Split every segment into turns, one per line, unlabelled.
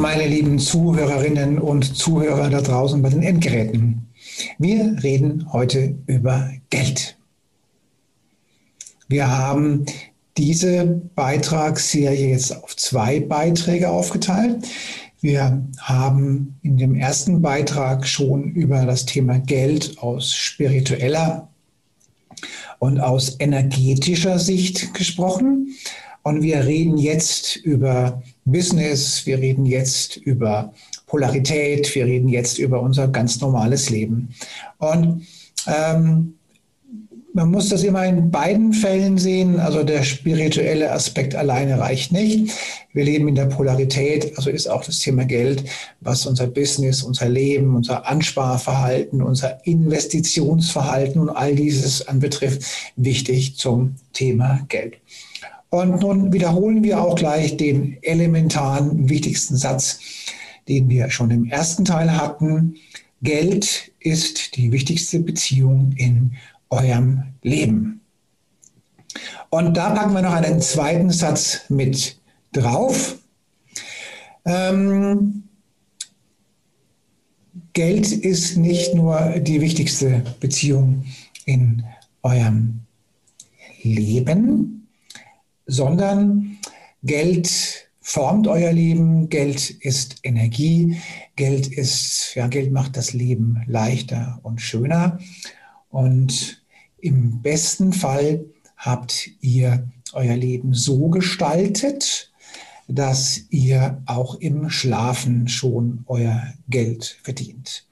Meine lieben Zuhörerinnen und Zuhörer da draußen bei den Endgeräten. Wir reden heute über Geld. Wir haben diese Beitragsserie jetzt auf zwei Beiträge aufgeteilt. Wir haben in dem ersten Beitrag schon über das Thema Geld aus spiritueller und aus energetischer Sicht gesprochen. Und wir reden jetzt über Business, wir reden jetzt über Polarität, wir reden jetzt über unser ganz normales Leben. Und ähm, man muss das immer in beiden Fällen sehen. Also der spirituelle Aspekt alleine reicht nicht. Wir leben in der Polarität, also ist auch das Thema Geld, was unser Business, unser Leben, unser Ansparverhalten, unser Investitionsverhalten und all dieses anbetrifft, wichtig zum Thema Geld. Und nun wiederholen wir auch gleich den elementaren, wichtigsten Satz, den wir schon im ersten Teil hatten. Geld ist die wichtigste Beziehung in eurem Leben. Und da packen wir noch einen zweiten Satz mit drauf. Ähm, Geld ist nicht nur die wichtigste Beziehung in eurem Leben, sondern Geld formt euer Leben, Geld ist Energie, Geld ist, ja, Geld macht das Leben leichter und schöner. Und im besten Fall habt ihr euer Leben so gestaltet, dass ihr auch im Schlafen schon euer Geld verdient.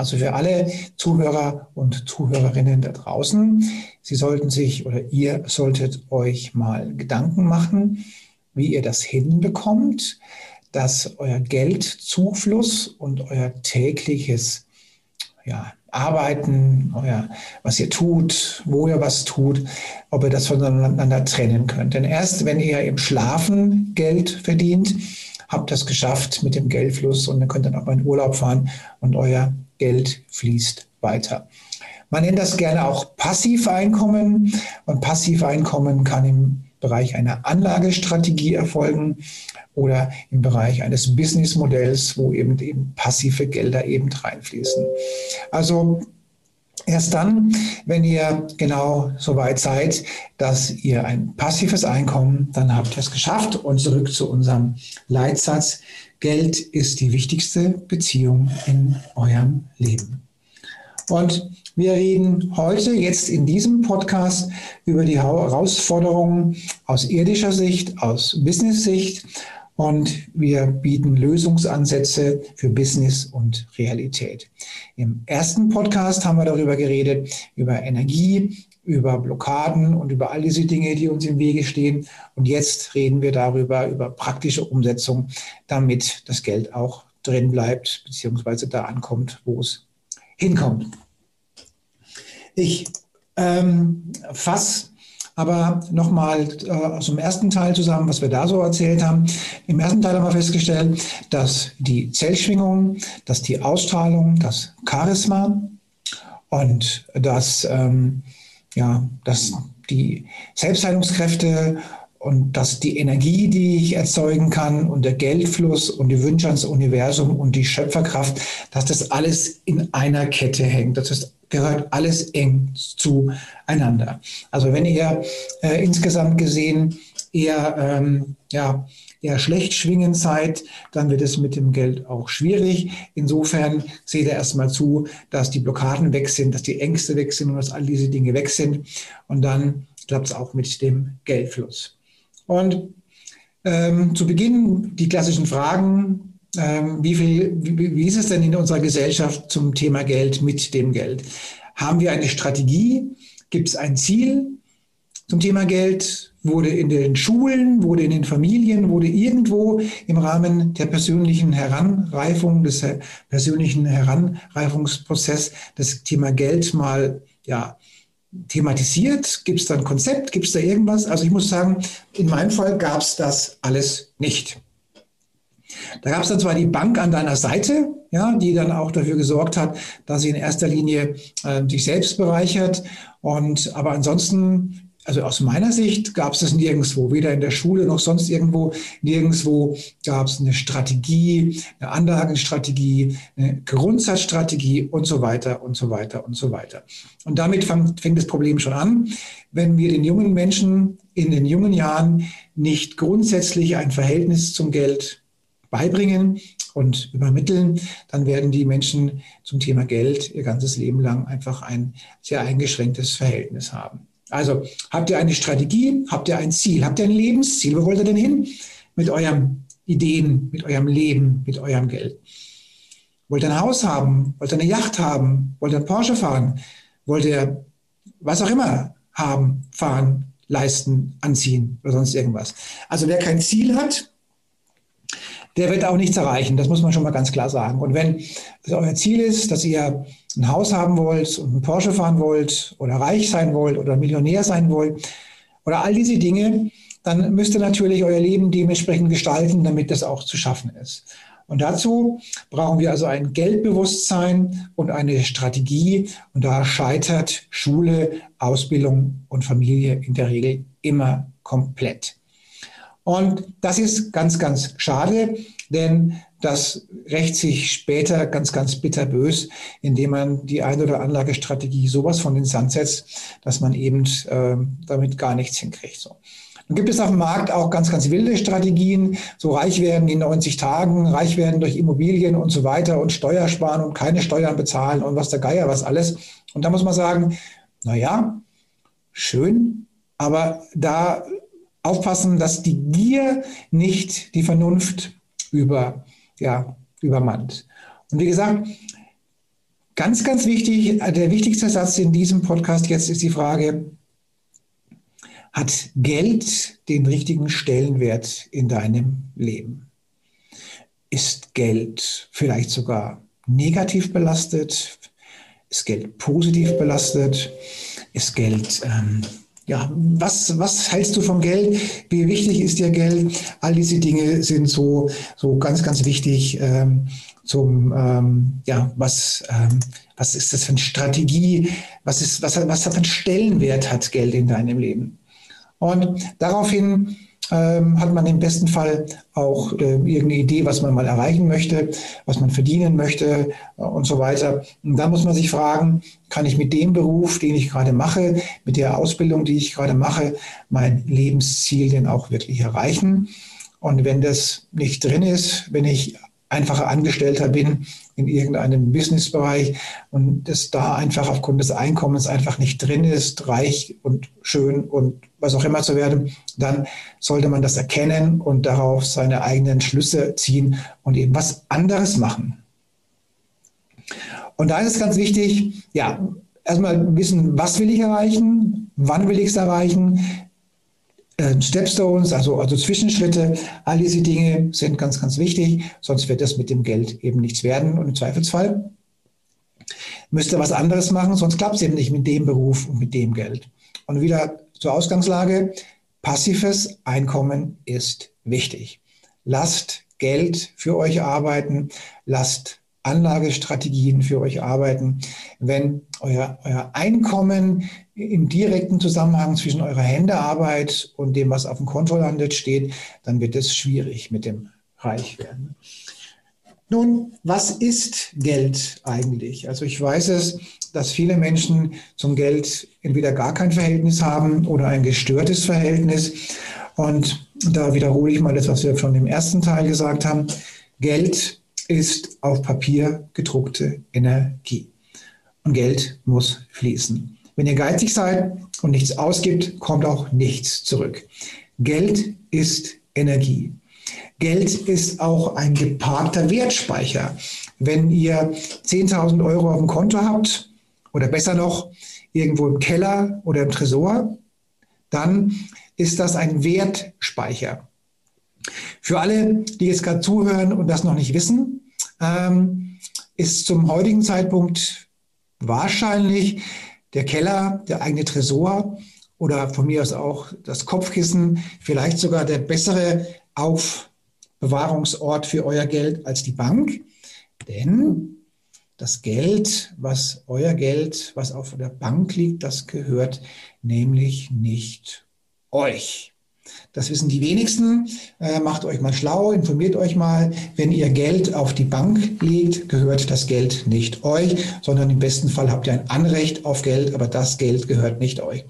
Also für alle Zuhörer und Zuhörerinnen da draußen, Sie sollten sich oder ihr solltet euch mal Gedanken machen, wie ihr das hinbekommt, dass euer Geldzufluss und euer tägliches ja, Arbeiten, euer, was ihr tut, wo ihr was tut, ob ihr das voneinander trennen könnt. Denn erst wenn ihr im Schlafen Geld verdient, habt das geschafft mit dem Geldfluss und dann könnt ihr auch mal in Urlaub fahren und euer Geld fließt weiter. Man nennt das gerne auch Passiveinkommen und Passiveinkommen kann im Bereich einer Anlagestrategie erfolgen oder im Bereich eines Businessmodells, wo eben, eben passive Gelder eben reinfließen. Also Erst dann, wenn ihr genau so weit seid, dass ihr ein passives Einkommen, dann habt ihr es geschafft. Und zurück zu unserem Leitsatz. Geld ist die wichtigste Beziehung in eurem Leben. Und wir reden heute, jetzt in diesem Podcast, über die Herausforderungen aus irdischer Sicht, aus Business-Sicht und wir bieten Lösungsansätze für Business und Realität. Im ersten Podcast haben wir darüber geredet, über Energie, über Blockaden und über all diese Dinge, die uns im Wege stehen. Und jetzt reden wir darüber, über praktische Umsetzung, damit das Geld auch drin bleibt, beziehungsweise da ankommt, wo es hinkommt. Ich ähm, fasse aber nochmal äh, aus ersten Teil zusammen, was wir da so erzählt haben. Im ersten Teil haben wir festgestellt, dass die Zellschwingung, dass die Ausstrahlung, das Charisma und dass, ähm, ja, dass die Selbstheilungskräfte und dass die Energie, die ich erzeugen kann und der Geldfluss und die Wünsche ans Universum und die Schöpferkraft, dass das alles in einer Kette hängt. Das ist gehört alles eng zueinander. Also wenn ihr äh, insgesamt gesehen eher, ähm, ja, eher schlecht schwingen seid, dann wird es mit dem Geld auch schwierig. Insofern seht ihr erstmal zu, dass die Blockaden weg sind, dass die Ängste weg sind und dass all diese Dinge weg sind. Und dann klappt es auch mit dem Geldfluss. Und ähm, zu Beginn die klassischen Fragen, ähm, wie, viel, wie, wie ist es denn in unserer Gesellschaft zum Thema Geld mit dem Geld? Haben wir eine Strategie? Gibt es ein Ziel? Zum Thema Geld, wurde in den Schulen, wurde in den Familien, wurde irgendwo im Rahmen der persönlichen Heranreifung, des persönlichen Heranreifungsprozess das Thema Geld mal ja, thematisiert? Gibt es da ein Konzept? Gibt es da irgendwas? Also ich muss sagen, in meinem Fall gab es das alles nicht. Da gab es dann zwar die Bank an deiner Seite, ja, die dann auch dafür gesorgt hat, dass sie in erster Linie äh, sich selbst bereichert. Und aber ansonsten also aus meiner Sicht gab es das nirgendwo, weder in der Schule noch sonst irgendwo. Nirgendwo gab es eine Strategie, eine Anlagenstrategie, eine Grundsatzstrategie und so weiter und so weiter und so weiter. Und damit fängt, fängt das Problem schon an. Wenn wir den jungen Menschen in den jungen Jahren nicht grundsätzlich ein Verhältnis zum Geld beibringen und übermitteln, dann werden die Menschen zum Thema Geld ihr ganzes Leben lang einfach ein sehr eingeschränktes Verhältnis haben. Also habt ihr eine Strategie, habt ihr ein Ziel, habt ihr ein Lebensziel? Wo wollt ihr denn hin mit euren Ideen, mit eurem Leben, mit eurem Geld? Wollt ihr ein Haus haben? Wollt ihr eine Yacht haben? Wollt ihr einen Porsche fahren? Wollt ihr was auch immer haben, fahren, leisten, anziehen oder sonst irgendwas? Also wer kein Ziel hat, der wird auch nichts erreichen. Das muss man schon mal ganz klar sagen. Und wenn euer Ziel ist, dass ihr ein Haus haben wollt und einen Porsche fahren wollt oder reich sein wollt oder Millionär sein wollt oder all diese Dinge, dann müsst ihr natürlich euer Leben dementsprechend gestalten, damit das auch zu schaffen ist. Und dazu brauchen wir also ein Geldbewusstsein und eine Strategie. Und da scheitert Schule, Ausbildung und Familie in der Regel immer komplett. Und das ist ganz, ganz schade, denn das rächt sich später ganz, ganz bitterbös, indem man die ein- oder Anlagestrategie sowas von den Sand setzt, dass man eben äh, damit gar nichts hinkriegt. So. Dann gibt es auf dem Markt auch ganz, ganz wilde Strategien, so reich werden in 90 Tagen, reich werden durch Immobilien und so weiter und Steuer sparen und keine Steuern bezahlen und was der Geier was alles. Und da muss man sagen, na ja, schön, aber da aufpassen, dass die Gier nicht die Vernunft über ja, übermannt. Und wie gesagt, ganz, ganz wichtig, der wichtigste Satz in diesem Podcast jetzt ist die Frage, hat Geld den richtigen Stellenwert in deinem Leben? Ist Geld vielleicht sogar negativ belastet? Ist Geld positiv belastet? Ist Geld ähm, ja, was, was hältst du vom Geld? Wie wichtig ist dir Geld? All diese Dinge sind so, so ganz, ganz wichtig ähm, zum, ähm, ja, was, ähm, was ist das für eine Strategie? Was ist, was, was für einen Stellenwert hat Geld in deinem Leben? Und daraufhin ähm, hat man im besten Fall auch äh, irgendeine Idee, was man mal erreichen möchte, was man verdienen möchte äh, und so weiter. Und da muss man sich fragen, kann ich mit dem Beruf, den ich gerade mache, mit der Ausbildung, die ich gerade mache, mein Lebensziel denn auch wirklich erreichen? Und wenn das nicht drin ist, wenn ich einfacher Angestellter bin in irgendeinem Businessbereich und das da einfach aufgrund des Einkommens einfach nicht drin ist, reich und schön und was auch immer zu werden, dann sollte man das erkennen und darauf seine eigenen Schlüsse ziehen und eben was anderes machen. Und da ist es ganz wichtig, ja, erstmal wissen, was will ich erreichen, wann will ich es erreichen, äh, Stepstones, also, also Zwischenschritte, all diese Dinge sind ganz, ganz wichtig, sonst wird das mit dem Geld eben nichts werden und im Zweifelsfall müsst ihr was anderes machen, sonst klappt es eben nicht mit dem Beruf und mit dem Geld. Und wieder zur Ausgangslage, passives Einkommen ist wichtig. Lasst Geld für euch arbeiten, lasst Anlagestrategien für euch arbeiten. Wenn euer, euer Einkommen im direkten Zusammenhang zwischen eurer Händearbeit und dem, was auf dem Konto landet, steht, dann wird es schwierig mit dem Reichwerden. Nun, was ist Geld eigentlich? Also ich weiß es, dass viele Menschen zum Geld entweder gar kein Verhältnis haben oder ein gestörtes Verhältnis. Und da wiederhole ich mal das, was wir schon im ersten Teil gesagt haben. Geld ist auf Papier gedruckte Energie. Und Geld muss fließen. Wenn ihr geizig seid und nichts ausgibt, kommt auch nichts zurück. Geld ist Energie. Geld ist auch ein geparkter Wertspeicher. Wenn ihr 10.000 Euro auf dem Konto habt oder besser noch irgendwo im Keller oder im Tresor, dann ist das ein Wertspeicher. Für alle, die jetzt gerade zuhören und das noch nicht wissen, ähm, ist zum heutigen Zeitpunkt wahrscheinlich der Keller, der eigene Tresor oder von mir aus auch das Kopfkissen, vielleicht sogar der bessere Aufbewahrungsort für euer Geld als die Bank. Denn das Geld, was euer Geld, was auf der Bank liegt, das gehört nämlich nicht euch. Das wissen die wenigsten. Äh, macht euch mal schlau, informiert euch mal. Wenn ihr Geld auf die Bank legt, gehört das Geld nicht euch, sondern im besten Fall habt ihr ein Anrecht auf Geld, aber das Geld gehört nicht euch.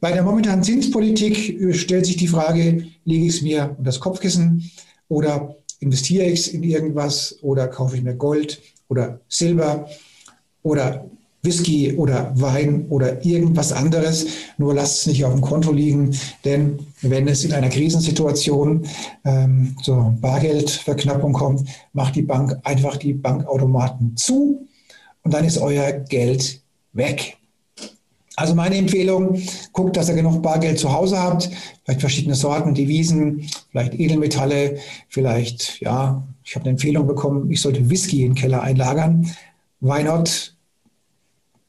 Bei der momentanen Zinspolitik äh, stellt sich die Frage, lege ich es mir unter das Kopfkissen oder investiere ich es in irgendwas oder kaufe ich mir Gold oder Silber oder Whisky oder Wein oder irgendwas anderes. Nur lasst es nicht auf dem Konto liegen, denn wenn es in einer Krisensituation ähm, zur Bargeldverknappung kommt, macht die Bank einfach die Bankautomaten zu und dann ist euer Geld weg. Also meine Empfehlung, guckt, dass ihr genug Bargeld zu Hause habt, vielleicht verschiedene Sorten, Devisen, vielleicht Edelmetalle, vielleicht, ja, ich habe eine Empfehlung bekommen, ich sollte Whisky in den Keller einlagern. Why not?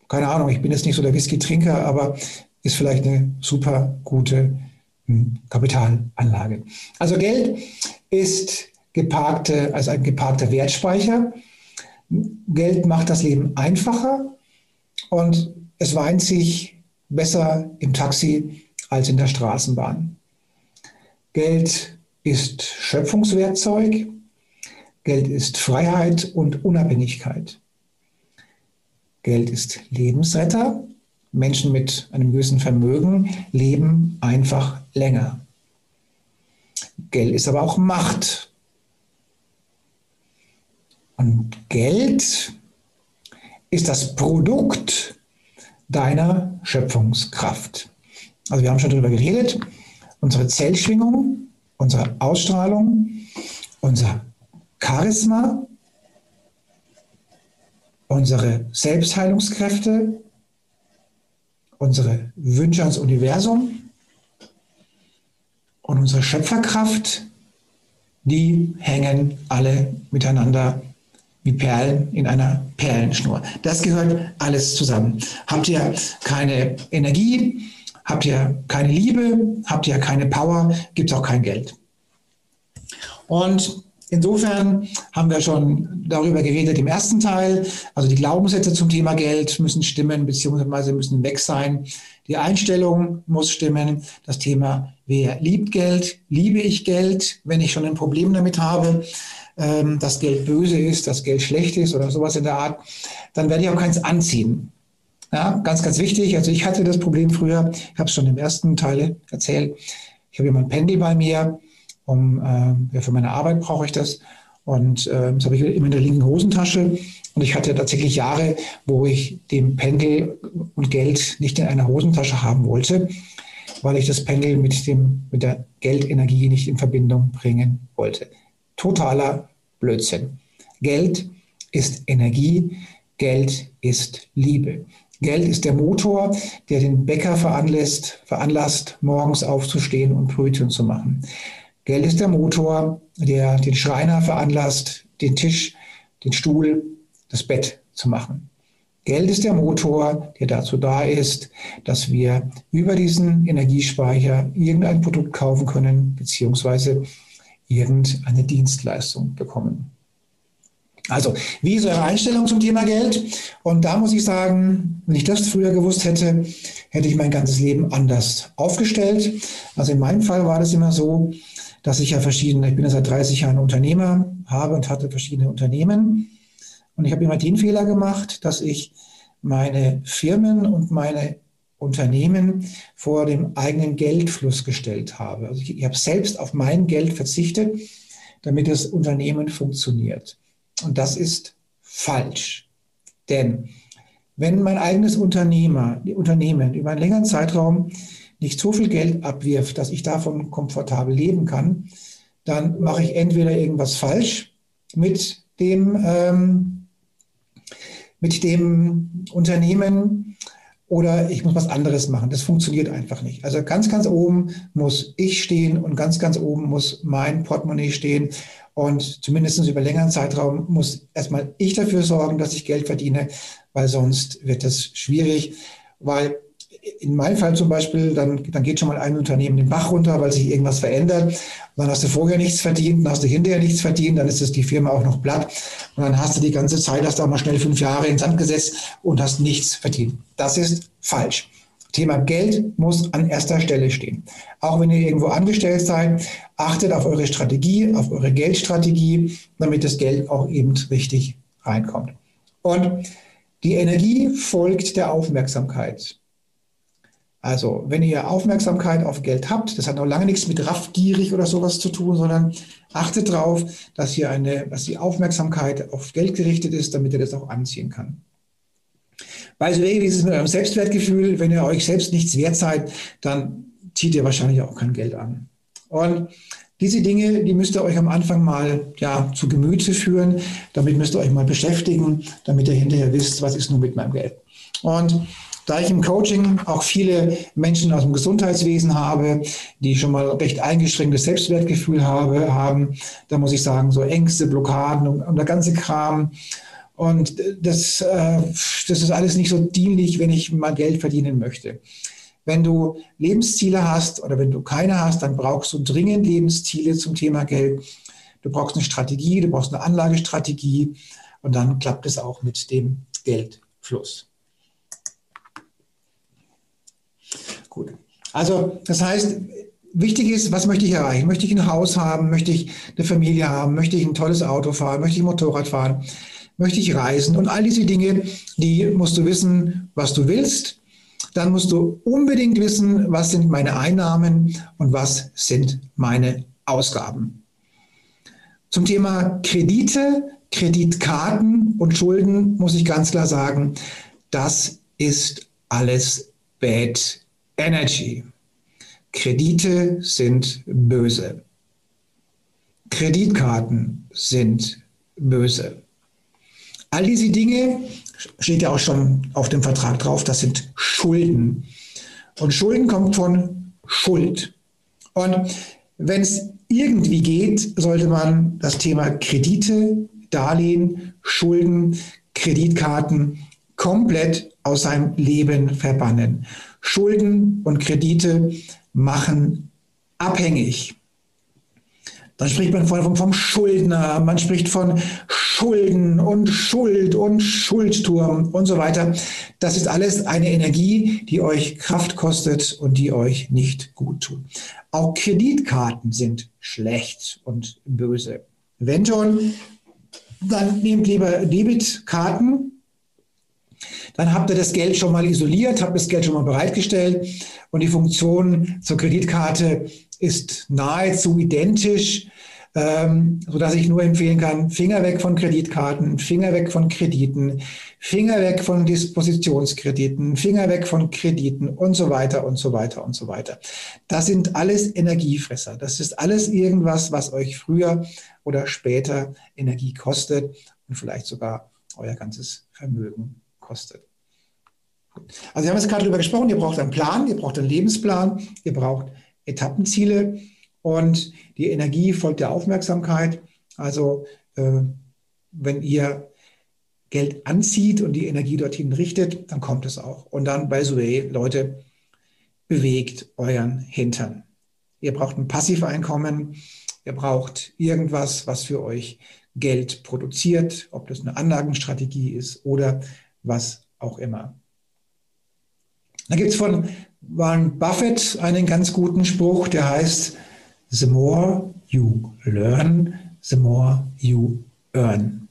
Keine Ahnung, ich bin jetzt nicht so der Whisky-Trinker, aber ist vielleicht eine super gute hm, Kapitalanlage. Also Geld ist geparkte, also ein geparkter Wertspeicher. Geld macht das Leben einfacher und es weint sich besser im Taxi als in der Straßenbahn. Geld ist Schöpfungswerkzeug. Geld ist Freiheit und Unabhängigkeit. Geld ist Lebensretter. Menschen mit einem gewissen Vermögen leben einfach länger. Geld ist aber auch Macht. Und Geld ist das Produkt deiner Schöpfungskraft. Also wir haben schon darüber geredet. Unsere Zellschwingung, unsere Ausstrahlung, unser Charisma, unsere Selbstheilungskräfte, unsere Wünsche ans Universum und unsere Schöpferkraft, die hängen alle miteinander wie Perlen in einer Perlenschnur. Das gehört alles zusammen. Habt ihr keine Energie, habt ihr keine Liebe, habt ihr keine Power, gibt es auch kein Geld. Und insofern haben wir schon darüber geredet im ersten Teil. Also die Glaubenssätze zum Thema Geld müssen stimmen, beziehungsweise müssen weg sein. Die Einstellung muss stimmen. Das Thema, wer liebt Geld? Liebe ich Geld, wenn ich schon ein Problem damit habe? ähm, dass Geld böse ist, dass Geld schlecht ist oder sowas in der Art, dann werde ich auch keins anziehen. Ja, ganz, ganz wichtig. Also ich hatte das Problem früher, ich habe es schon im ersten Teil erzählt. Ich habe immer ein Pendel bei mir, um äh, für meine Arbeit brauche ich das. Und äh, das habe ich immer in der linken Hosentasche. Und ich hatte tatsächlich Jahre, wo ich den Pendel und Geld nicht in einer Hosentasche haben wollte, weil ich das Pendel mit, dem, mit der Geldenergie nicht in Verbindung bringen wollte totaler Blödsinn. Geld ist Energie, Geld ist Liebe. Geld ist der Motor, der den Bäcker veranlasst, veranlasst, morgens aufzustehen und Brötchen zu machen. Geld ist der Motor, der den Schreiner veranlasst, den Tisch, den Stuhl, das Bett zu machen. Geld ist der Motor, der dazu da ist, dass wir über diesen Energiespeicher irgendein Produkt kaufen können, beziehungsweise irgendeine Dienstleistung bekommen. Also, wie ist eure Einstellung zum Thema Geld? Und da muss ich sagen, wenn ich das früher gewusst hätte, hätte ich mein ganzes Leben anders aufgestellt. Also in meinem Fall war das immer so, dass ich ja verschiedene, ich bin ja seit 30 Jahren Unternehmer, habe und hatte verschiedene Unternehmen. Und ich habe immer den Fehler gemacht, dass ich meine Firmen und meine Unternehmen vor dem eigenen Geldfluss gestellt habe. Also ich, ich habe selbst auf mein Geld verzichtet, damit das Unternehmen funktioniert. Und das ist falsch. Denn wenn mein eigenes Unternehmer, Unternehmen über einen längeren Zeitraum nicht so viel Geld abwirft, dass ich davon komfortabel leben kann, dann mache ich entweder irgendwas falsch mit dem, ähm, mit dem Unternehmen oder ich muss was anderes machen. Das funktioniert einfach nicht. Also ganz, ganz oben muss ich stehen und ganz, ganz oben muss mein Portemonnaie stehen. Und zumindest über längeren Zeitraum muss erstmal ich dafür sorgen, dass ich Geld verdiene, weil sonst wird das schwierig. Weil in meinem Fall zum Beispiel, dann, dann geht schon mal ein Unternehmen den Bach runter, weil sich irgendwas verändert. dann hast du vorher nichts verdient, dann hast du hinterher nichts verdient, dann ist das die Firma auch noch platt. Und dann hast du die ganze Zeit, hast du auch mal schnell fünf Jahre ins Sand gesetzt und hast nichts verdient. Das ist falsch. Thema Geld muss an erster Stelle stehen. Auch wenn ihr irgendwo angestellt seid, achtet auf eure Strategie, auf eure Geldstrategie, damit das Geld auch eben richtig reinkommt. Und die Energie folgt der Aufmerksamkeit. Also, wenn ihr Aufmerksamkeit auf Geld habt, das hat noch lange nichts mit raffgierig oder sowas zu tun, sondern achtet darauf, dass dass die Aufmerksamkeit auf Geld gerichtet ist, damit ihr das auch anziehen kann. By the way, wie ist es mit eurem Selbstwertgefühl? Wenn ihr euch selbst nichts wert seid, dann zieht ihr wahrscheinlich auch kein Geld an. Und diese Dinge, die müsst ihr euch am Anfang mal ja, zu Gemüte führen. Damit müsst ihr euch mal beschäftigen, damit ihr hinterher wisst, was ist nun mit meinem Geld. Und da ich im Coaching auch viele Menschen aus dem Gesundheitswesen habe, die schon mal recht eingeschränktes Selbstwertgefühl habe, haben, da muss ich sagen, so Ängste, Blockaden und, und der ganze Kram. Und das, äh, das ist alles nicht so dienlich, wenn ich mal Geld verdienen möchte. Wenn du Lebensziele hast oder wenn du keine hast, dann brauchst du dringend Lebensziele zum Thema Geld. Du brauchst eine Strategie, du brauchst eine Anlagestrategie und dann klappt es auch mit dem Geldfluss. Gut. Also das heißt, wichtig ist, was möchte ich erreichen? Möchte ich ein Haus haben? Möchte ich eine Familie haben? Möchte ich ein tolles Auto fahren? Möchte ich Motorrad fahren? Möchte ich reisen? Und all diese Dinge, die musst du wissen, was du willst. Dann musst du unbedingt wissen, was sind meine Einnahmen und was sind meine Ausgaben. Zum Thema Kredite, Kreditkarten und Schulden muss ich ganz klar sagen, das ist alles Bad Energy. Kredite sind böse. Kreditkarten sind böse. All diese Dinge, steht ja auch schon auf dem Vertrag drauf, das sind Schulden. Und Schulden kommt von Schuld. Und wenn es irgendwie geht, sollte man das Thema Kredite, Darlehen, Schulden, Kreditkarten komplett aus seinem Leben verbannen. Schulden und Kredite machen abhängig. Dann spricht man von, vom Schuldner, man spricht von Schulden und Schuld und Schuldturm und so weiter. Das ist alles eine Energie, die euch Kraft kostet und die euch nicht gut tut. Auch Kreditkarten sind schlecht und böse. Wenn schon, dann nehmt lieber Debitkarten dann habt ihr das Geld schon mal isoliert, habt das Geld schon mal bereitgestellt und die Funktion zur Kreditkarte ist nahezu identisch, ähm, sodass ich nur empfehlen kann, Finger weg von Kreditkarten, Finger weg von Krediten, Finger weg von Dispositionskrediten, Finger weg von Krediten und so weiter und so weiter und so weiter. Das sind alles Energiefresser. Das ist alles irgendwas, was euch früher oder später Energie kostet und vielleicht sogar euer ganzes Vermögen kostet. Also wir haben jetzt gerade darüber gesprochen, ihr braucht einen Plan, ihr braucht einen Lebensplan, ihr braucht Etappenziele und die Energie folgt der Aufmerksamkeit. Also äh, wenn ihr Geld anzieht und die Energie dorthin richtet, dann kommt es auch. Und dann, by the way, Leute, bewegt euren Hintern. Ihr braucht ein Passiveinkommen, ihr braucht irgendwas, was für euch Geld produziert, ob das eine Anlagenstrategie ist oder was auch immer. Da gibt es von Warren Buffett einen ganz guten Spruch, der heißt, The more you learn, the more you earn.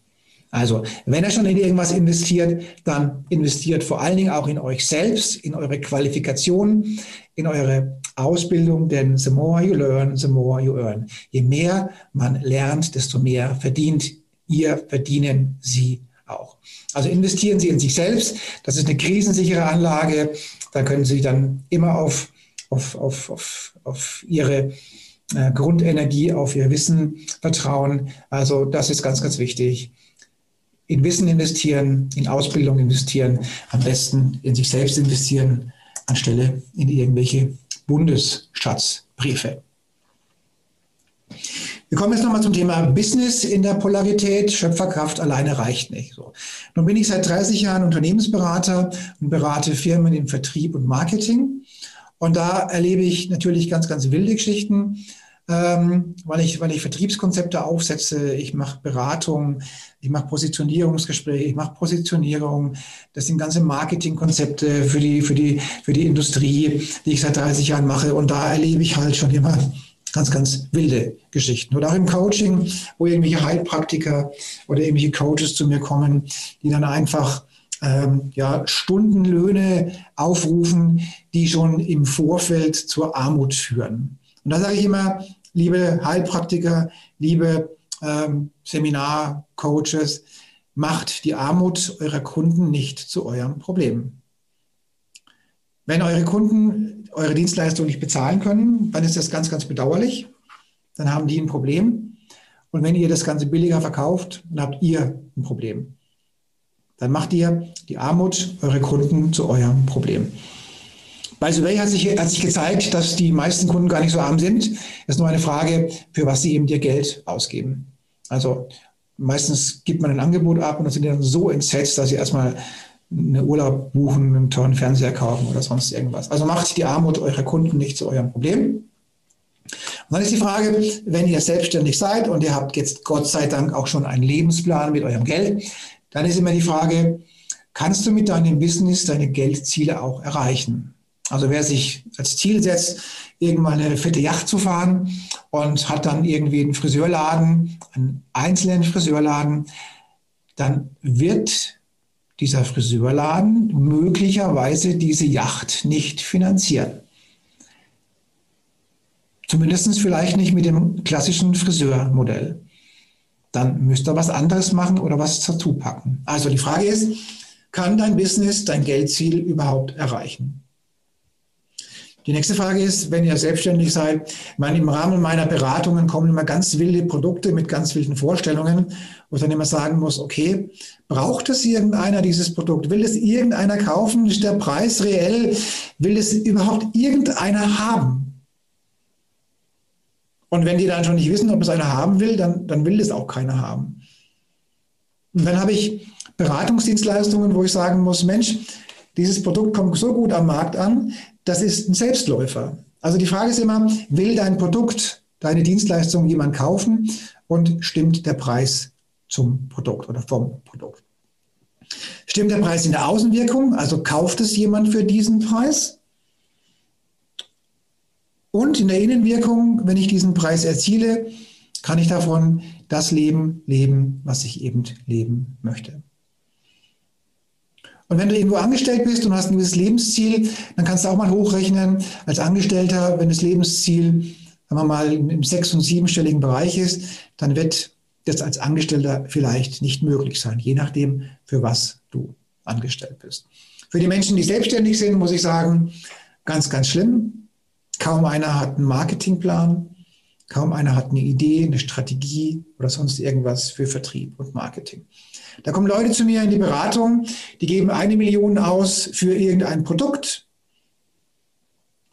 Also, wenn er schon in irgendwas investiert, dann investiert vor allen Dingen auch in euch selbst, in eure Qualifikation, in eure Ausbildung, denn the more you learn, the more you earn. Je mehr man lernt, desto mehr verdient ihr, verdienen Sie auch. Also investieren Sie in sich selbst. Das ist eine krisensichere Anlage. Da können Sie dann immer auf, auf, auf, auf, auf Ihre äh, Grundenergie, auf Ihr Wissen vertrauen. Also das ist ganz, ganz wichtig. in Wissen investieren, in Ausbildung investieren, am besten in sich selbst investieren, anstelle in irgendwelche Bundesschatzbriefe. Wir kommen jetzt nochmal zum Thema Business in der Polarität. Schöpferkraft alleine reicht nicht. So. Nun bin ich seit 30 Jahren Unternehmensberater und berate Firmen im Vertrieb und Marketing. Und da erlebe ich natürlich ganz, ganz wilde Geschichten, ähm, weil, ich, weil ich Vertriebskonzepte aufsetze. Ich mache Beratung, ich mache Positionierungsgespräche, ich mache Positionierung. Das sind ganze Marketingkonzepte für die, für, die, für die Industrie, die ich seit 30 Jahren mache. Und da erlebe ich halt schon immer ganz, ganz wilde Geschichten. Oder auch im Coaching, wo irgendwelche Heilpraktiker oder irgendwelche Coaches zu mir kommen, die dann einfach ähm, ja, Stundenlöhne aufrufen, die schon im Vorfeld zur Armut führen. Und da sage ich immer, liebe Heilpraktiker, liebe ähm, Seminarcoaches, macht die Armut eurer Kunden nicht zu eurem Problem. Wenn eure Kunden eure Dienstleistung nicht bezahlen können, dann ist das ganz, ganz bedauerlich. Dann haben die ein Problem. Und wenn ihr das Ganze billiger verkauft, dann habt ihr ein Problem. Dann macht ihr die Armut eurer Kunden zu eurem Problem. Bei Survey hat sich, hat sich gezeigt, dass die meisten Kunden gar nicht so arm sind. Es ist nur eine Frage, für was sie eben dir Geld ausgeben. Also meistens gibt man ein Angebot ab und dann sind die dann so entsetzt, dass sie erstmal einen Urlaub buchen, einen tollen Fernseher kaufen oder sonst irgendwas. Also macht die Armut eurer Kunden nicht zu eurem Problem. Und dann ist die Frage, wenn ihr selbstständig seid und ihr habt jetzt Gott sei Dank auch schon einen Lebensplan mit eurem Geld, dann ist immer die Frage, kannst du mit deinem Business deine Geldziele auch erreichen? Also wer sich als Ziel setzt, irgendwann eine fette Yacht zu fahren und hat dann irgendwie einen Friseurladen, einen einzelnen Friseurladen, dann wird dieser Friseurladen möglicherweise diese Yacht nicht finanzieren. Zumindest vielleicht nicht mit dem klassischen Friseurmodell. Dann müsst ihr was anderes machen oder was dazu packen. Also die Frage ist, kann dein Business dein Geldziel überhaupt erreichen? Die nächste Frage ist, wenn ihr selbstständig seid, meine, im Rahmen meiner Beratungen kommen immer ganz wilde Produkte mit ganz wilden Vorstellungen, wo ich dann immer sagen muss, okay, braucht es irgendeiner dieses Produkt? Will es irgendeiner kaufen? Ist der Preis reell? Will es überhaupt irgendeiner haben? Und wenn die dann schon nicht wissen, ob es einer haben will, dann, dann will es auch keiner haben. Und dann habe ich Beratungsdienstleistungen, wo ich sagen muss, Mensch, dieses Produkt kommt so gut am Markt an, das ist ein Selbstläufer. Also die Frage ist immer, will dein Produkt, deine Dienstleistung jemand kaufen und stimmt der Preis zum Produkt oder vom Produkt? Stimmt der Preis in der Außenwirkung, also kauft es jemand für diesen Preis? Und in der Innenwirkung, wenn ich diesen Preis erziele, kann ich davon das Leben leben, was ich eben leben möchte. Und wenn du irgendwo angestellt bist und hast ein gewisses Lebensziel, dann kannst du auch mal hochrechnen, als Angestellter, wenn das Lebensziel, sagen wir mal, im sechs- und siebenstelligen Bereich ist, dann wird das als Angestellter vielleicht nicht möglich sein, je nachdem, für was du angestellt bist. Für die Menschen, die selbstständig sind, muss ich sagen, ganz, ganz schlimm. Kaum einer hat einen Marketingplan, kaum einer hat eine Idee, eine Strategie oder sonst irgendwas für Vertrieb und Marketing. Da kommen Leute zu mir in die Beratung, die geben eine Million aus für irgendein Produkt.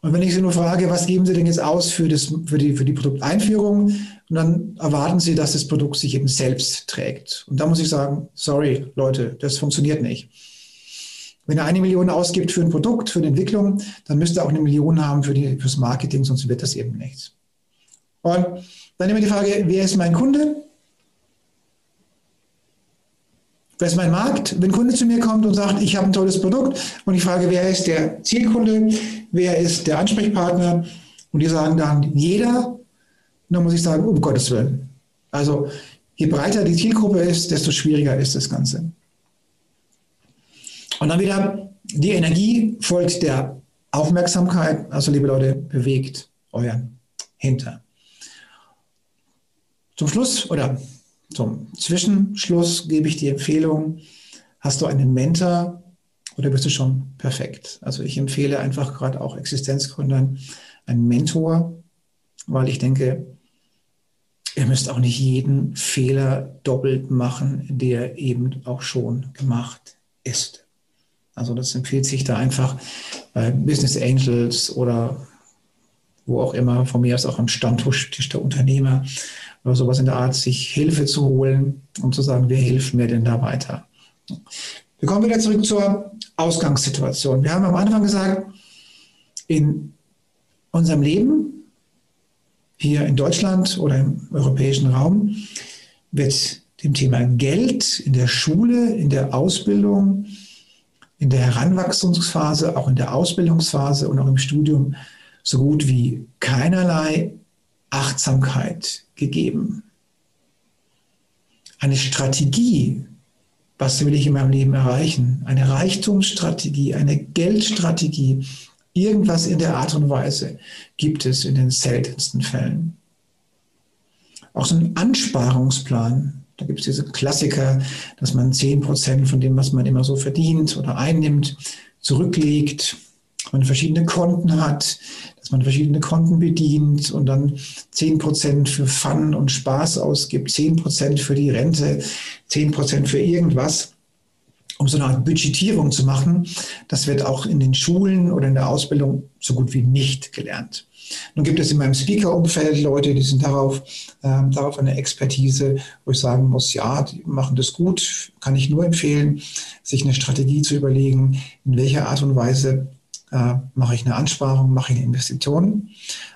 Und wenn ich sie nur frage, was geben sie denn jetzt aus für, das, für, die, für die Produkteinführung, und dann erwarten sie, dass das Produkt sich eben selbst trägt. Und da muss ich sagen, sorry Leute, das funktioniert nicht. Wenn er eine Million ausgibt für ein Produkt, für die Entwicklung, dann müsste er auch eine Million haben für fürs Marketing, sonst wird das eben nichts. Und dann immer die Frage, wer ist mein Kunde? Wer ist mein Markt? Wenn ein Kunde zu mir kommt und sagt, ich habe ein tolles Produkt und ich frage, wer ist der Zielkunde, wer ist der Ansprechpartner und die sagen dann jeder, dann muss ich sagen, um Gottes Willen. Also je breiter die Zielgruppe ist, desto schwieriger ist das Ganze. Und dann wieder, die Energie folgt der Aufmerksamkeit. Also liebe Leute, bewegt euren Hinter. Zum Schluss oder zum Zwischenschluss gebe ich die Empfehlung, hast du einen Mentor oder bist du schon perfekt? Also ich empfehle einfach gerade auch Existenzgründern einen Mentor, weil ich denke, ihr müsst auch nicht jeden Fehler doppelt machen, der eben auch schon gemacht ist. Also das empfiehlt sich da einfach bei Business Angels oder wo auch immer, von mir aus auch am Stammtisch der Unternehmer oder sowas in der Art, sich Hilfe zu holen und zu sagen, wer hilft mir denn da weiter? Wir kommen wieder zurück zur Ausgangssituation. Wir haben am Anfang gesagt, in unserem Leben, hier in Deutschland oder im europäischen Raum, wird dem Thema Geld in der Schule, in der Ausbildung, in der Heranwachsungsphase, auch in der Ausbildungsphase und auch im Studium so gut wie keinerlei Achtsamkeit gegeben. Eine Strategie, was will ich in meinem Leben erreichen, eine Reichtumsstrategie, eine Geldstrategie, irgendwas in der Art und Weise gibt es in den seltensten Fällen. Auch so ein Ansparungsplan, da gibt es diese Klassiker, dass man 10% von dem, was man immer so verdient oder einnimmt, zurücklegt, man verschiedene Konten hat, dass man verschiedene Konten bedient und dann 10% für Fun und Spaß ausgibt, 10% für die Rente, 10% für irgendwas, um so eine Art Budgetierung zu machen. Das wird auch in den Schulen oder in der Ausbildung so gut wie nicht gelernt. Nun gibt es in meinem Speaker-Umfeld Leute, die sind darauf, äh, darauf eine Expertise, wo ich sagen muss, ja, die machen das gut, kann ich nur empfehlen, sich eine Strategie zu überlegen, in welcher Art und Weise äh, mache ich eine Ansparung, mache ich eine Investition.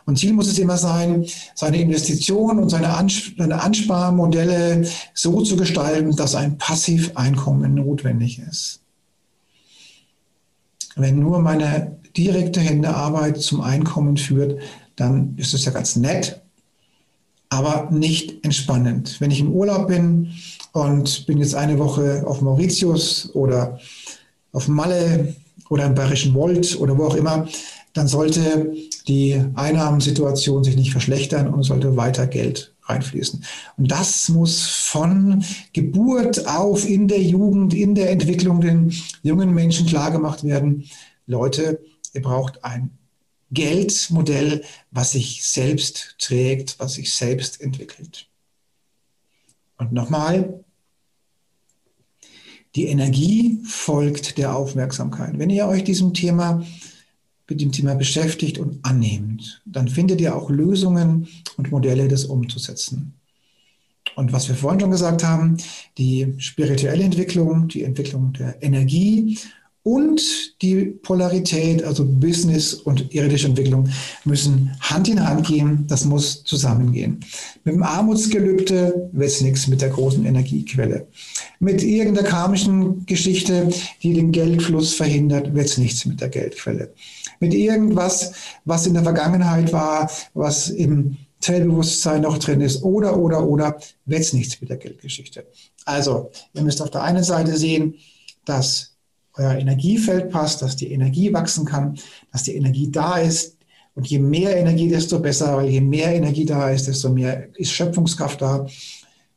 Und Ziel muss es immer sein, seine Investition und seine, Ans seine Ansparmodelle so zu gestalten, dass ein Passiveinkommen notwendig ist. Wenn nur meine direkte Händearbeit zum Einkommen führt, dann ist es ja ganz nett, aber nicht entspannend. Wenn ich im Urlaub bin und bin jetzt eine Woche auf Mauritius oder auf Malle oder im Bayerischen Wald oder wo auch immer, dann sollte die Einnahmensituation sich nicht verschlechtern und sollte weiter Geld reinfließen. Und das muss von Geburt auf in der Jugend, in der Entwicklung den jungen Menschen klargemacht werden. Leute, ihr braucht ein Geldmodell, was sich selbst trägt, was sich selbst entwickelt. Und nochmal, die Energie folgt der Aufmerksamkeit. Wenn ihr euch diesem Thema mit dem Thema beschäftigt und annehmt, dann findet ihr auch Lösungen und Modelle, das umzusetzen. Und was wir vorhin schon gesagt haben, die spirituelle Entwicklung, die Entwicklung der Energie und die Polarität, also Business und irdische Entwicklung, müssen Hand in Hand gehen. Das muss zusammengehen. Mit dem Armutsgelübde wird es nichts mit der großen Energiequelle. Mit irgendeiner karmischen Geschichte, die den Geldfluss verhindert, wird es nichts mit der Geldquelle. Mit irgendwas, was in der Vergangenheit war, was im Zellbewusstsein noch drin ist, oder, oder, oder, wird es nichts mit der Geldgeschichte. Also, ihr müsst auf der einen Seite sehen, dass euer Energiefeld passt, dass die Energie wachsen kann, dass die Energie da ist. Und je mehr Energie, desto besser, weil je mehr Energie da ist, desto mehr ist Schöpfungskraft da.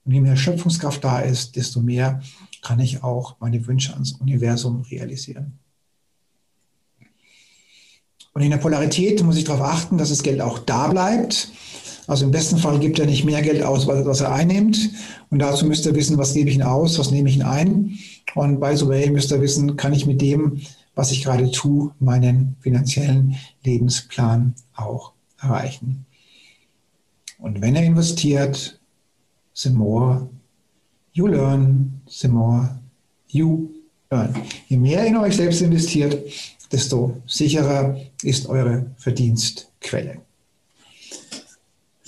Und je mehr Schöpfungskraft da ist, desto mehr kann ich auch meine Wünsche ans Universum realisieren. Und in der Polarität muss ich darauf achten, dass das Geld auch da bleibt. Also im besten Fall gibt er nicht mehr Geld aus, was er einnimmt. Und dazu müsst ihr wissen, was gebe ich ihn aus, was nehme ich ihn ein. Und by the way, müsst ihr wissen, kann ich mit dem, was ich gerade tue, meinen finanziellen Lebensplan auch erreichen. Und wenn er investiert, the more you learn, the more you earn. Je mehr in euch selbst investiert, desto sicherer ist eure Verdienstquelle.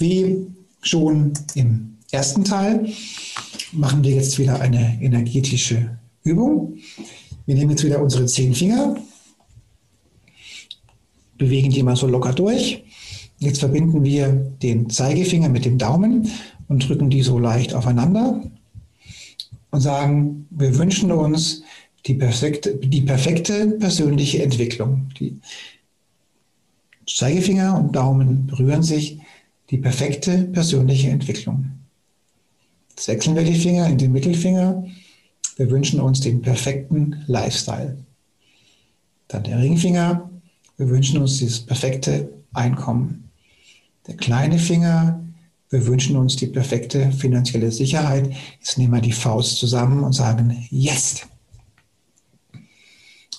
Wie schon im ersten Teil machen wir jetzt wieder eine energetische Übung. Wir nehmen jetzt wieder unsere zehn Finger, bewegen die mal so locker durch. Jetzt verbinden wir den Zeigefinger mit dem Daumen und drücken die so leicht aufeinander und sagen, wir wünschen uns die perfekte, die perfekte persönliche Entwicklung. Die Zeigefinger und Daumen berühren sich, die perfekte persönliche Entwicklung. Jetzt wechseln wir die Finger in den Mittelfinger wir wünschen uns den perfekten Lifestyle. Dann der Ringfinger. Wir wünschen uns dieses perfekte Einkommen. Der kleine Finger. Wir wünschen uns die perfekte finanzielle Sicherheit. Jetzt nehmen wir die Faust zusammen und sagen Yes.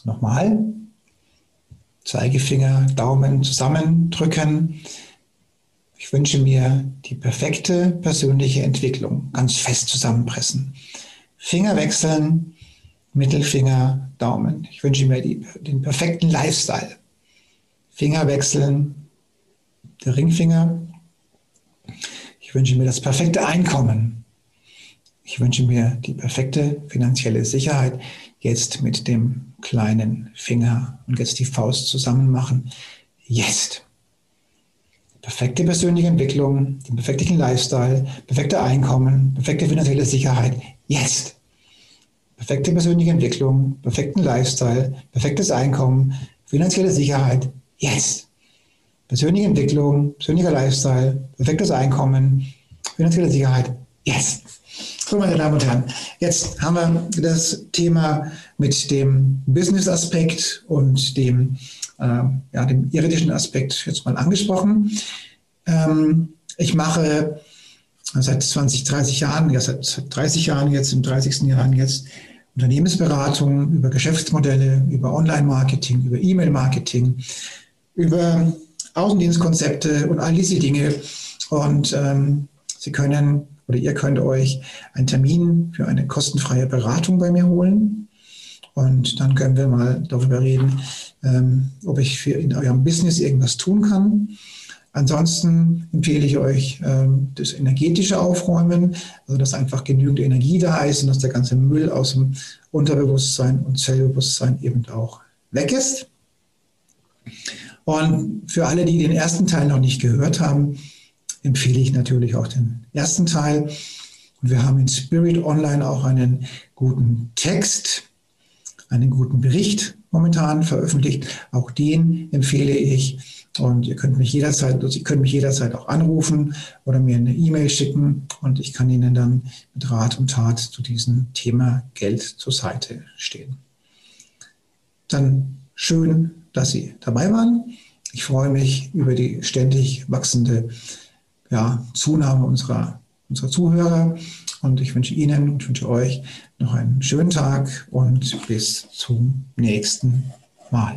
Nochmal. Zeigefinger, Daumen zusammendrücken. Ich wünsche mir die perfekte persönliche Entwicklung. Ganz fest zusammenpressen. Finger wechseln, Mittelfinger, Daumen. Ich wünsche mir die, den perfekten Lifestyle. Finger wechseln, der Ringfinger. Ich wünsche mir das perfekte Einkommen. Ich wünsche mir die perfekte finanzielle Sicherheit. Jetzt mit dem kleinen Finger und jetzt die Faust zusammen machen. Jetzt. Perfekte persönliche Entwicklung, den perfekten Lifestyle, perfekte Einkommen, perfekte finanzielle Sicherheit. Jetzt. Perfekte persönliche Entwicklung, perfekten Lifestyle, perfektes Einkommen, finanzielle Sicherheit. Jetzt persönliche Entwicklung, persönlicher Lifestyle, perfektes Einkommen, finanzielle Sicherheit. Yes. So, meine Damen und Herren, jetzt haben wir das Thema mit dem Business-Aspekt und dem, ja, dem irdischen Aspekt jetzt mal angesprochen. Ähm, ich mache seit 20, 30 Jahren, ja seit 30 Jahren jetzt, im 30. Jahr jetzt, Unternehmensberatung über Geschäftsmodelle, über Online-Marketing, über E-Mail-Marketing, über Außendienstkonzepte und all diese Dinge. Und ähm, Sie können oder ihr könnt euch einen Termin für eine kostenfreie Beratung bei mir holen. Und dann können wir mal darüber reden, ähm, ob ich für in eurem Business irgendwas tun kann. Ansonsten empfehle ich euch ähm, das energetische Aufräumen, also dass einfach genügend Energie da ist und dass der ganze Müll aus dem Unterbewusstsein und Zellbewusstsein eben auch weg ist. Und für alle, die den ersten Teil noch nicht gehört haben, empfehle ich natürlich auch den ersten Teil. Und wir haben in Spirit Online auch einen guten Text, einen guten Bericht momentan veröffentlicht. Auch den empfehle ich. Und ihr könnt mich jederzeit, also ihr könnt mich jederzeit auch anrufen oder mir eine E-Mail schicken und ich kann Ihnen dann mit Rat und Tat zu diesem Thema Geld zur Seite stehen. Dann schön dass Sie dabei waren. Ich freue mich über die ständig wachsende ja, Zunahme unserer, unserer Zuhörer und ich wünsche Ihnen und wünsche euch noch einen schönen Tag und bis zum nächsten Mal.